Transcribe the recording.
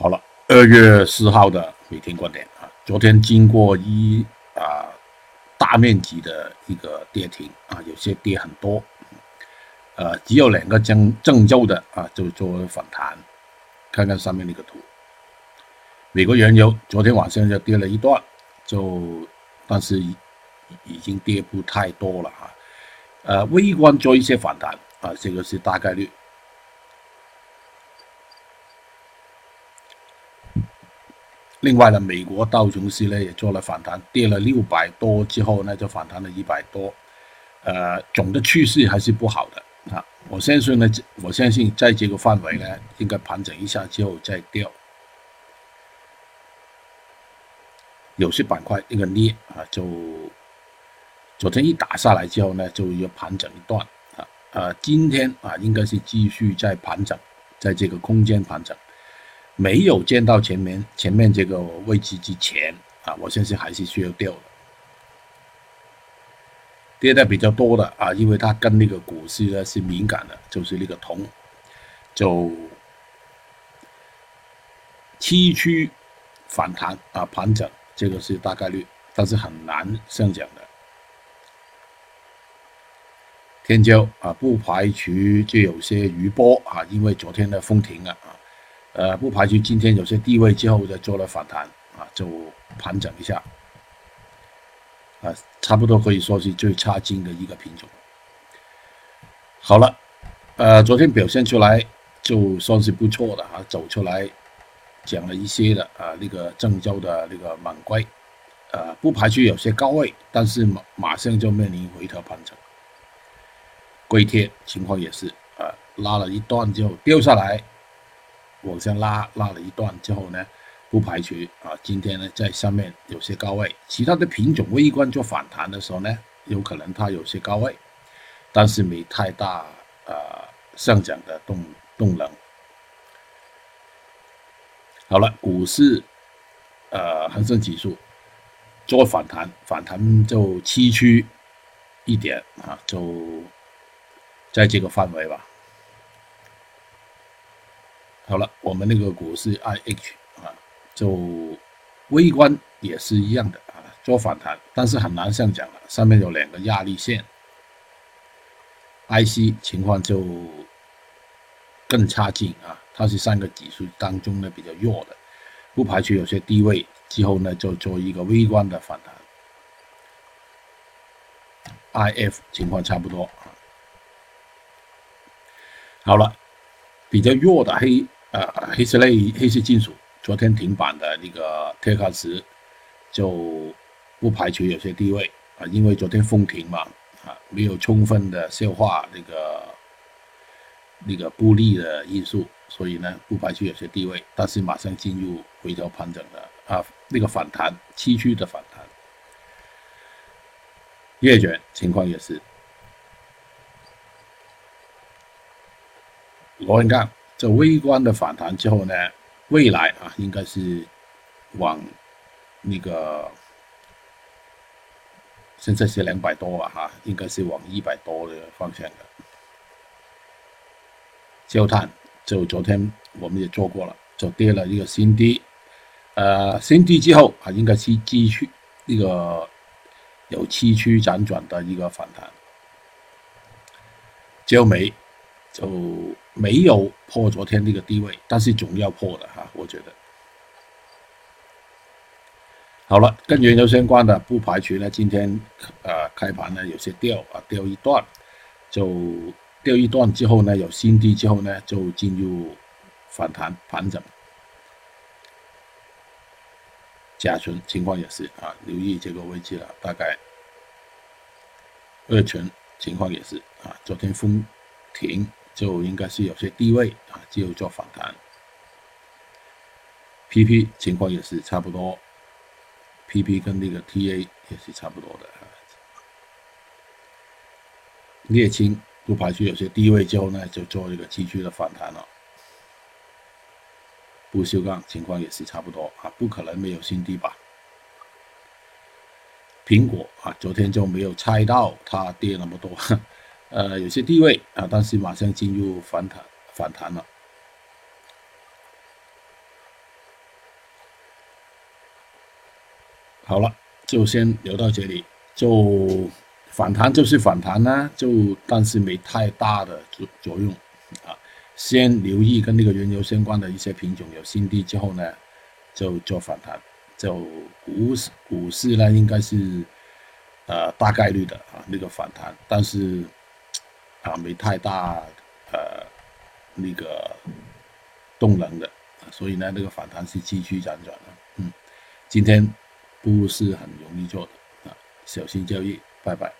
好了，二月四号的每天观点啊，昨天经过一啊大面积的一个跌停啊，有些跌很多，呃，只有两个正郑州的啊就做反弹，看看上面那个图，美国原油昨天晚上就跌了一段，就但是已经跌不太多了啊，呃，微观做一些反弹啊，这个是大概率。另外呢，美国道琼斯呢也做了反弹，跌了六百多之后呢，就反弹了一百多，呃，总的趋势还是不好的啊。我相信呢，我相信在这个范围呢，应该盘整一下之后再掉。有些板块那个跌啊，就昨天一打下来之后呢，就要盘整一段啊，啊，今天啊，应该是继续在盘整，在这个空间盘整。没有见到前面前面这个位置之前啊，我相信还是需要掉的，跌的比较多的啊，因为它跟那个股市呢是敏感的，就是那个铜，就七区反弹啊盘整，这个是大概率，但是很难上涨的。天骄啊，不排除就有些余波啊，因为昨天的封停了啊。呃，不排除今天有些低位之后再做了反弹啊，就盘整一下啊，差不多可以说是最差劲的一个品种。好了，呃，昨天表现出来就算是不错的啊，走出来讲了一些的啊，那个郑州的那个猛龟，呃，不排除有些高位，但是马马上就面临回调盘整。硅贴情况也是啊，拉了一段就掉下来。往上拉拉了一段之后呢，不排除啊，今天呢在上面有些高位，其他的品种微观做反弹的时候呢，有可能它有些高位，但是没太大呃上涨的动动能。好了，股市呃恒生指数做反弹，反弹就崎岖一点啊，就在这个范围吧。好了，我们那个股市 I H 啊，就微观也是一样的啊，做反弹，但是很难上涨了。上面有两个压力线，I C 情况就更差劲啊，它是三个指数当中呢比较弱的，不排除有些低位之后呢就做一个微观的反弹。I F 情况差不多啊。好了，比较弱的黑。呃，黑色类、黑色金属，昨天停板的那个特卡石，就不排除有些低位啊，因为昨天封停嘛，啊，没有充分的消化那个那个不利的因素，所以呢，不排除有些低位，但是马上进入回调盘整的啊，那个反弹，崎岖的反弹。月卷情况也是，螺纹钢。这微观的反弹之后呢，未来啊，应该是往那个现在是两百多吧，哈，应该是往一百多的方向的。焦炭就昨天我们也做过了，就跌了一个新低，呃，新低之后啊，应该是继续那个有崎岖辗转的一个反弹。焦煤就。没有破昨天那个低位，但是总要破的哈，我觉得。好了，跟原油相关的，不排除呢今天呃开盘呢有些掉啊掉一段，就掉一段之后呢有新低之后呢就进入反弹盘整。甲醇情况也是啊，留意这个位置了，大概。二醇情况也是啊，昨天封停。就应该是有些低位啊，就做反弹。PP 情况也是差不多，PP 跟那个 TA 也是差不多的。沥青不排除有些低位之后呢，就做一个继续的反弹了。不锈钢情况也是差不多啊，不可能没有新低吧？苹果啊，昨天就没有猜到它跌那么多。呃有些地位啊但是马上进入反弹反弹了。好了就先聊到这里。就反弹就是反弹呢就但是没太大的作作用啊先留意跟那个原油相关的一些品种有新低之后呢就做反弹。就股市股市呢应该是呃大概率的啊那个反弹。但是啊没太大呃那个动能的，所以呢那个反弹是继续辗转的。嗯，今天不是很容易做的啊，小心交易，拜拜。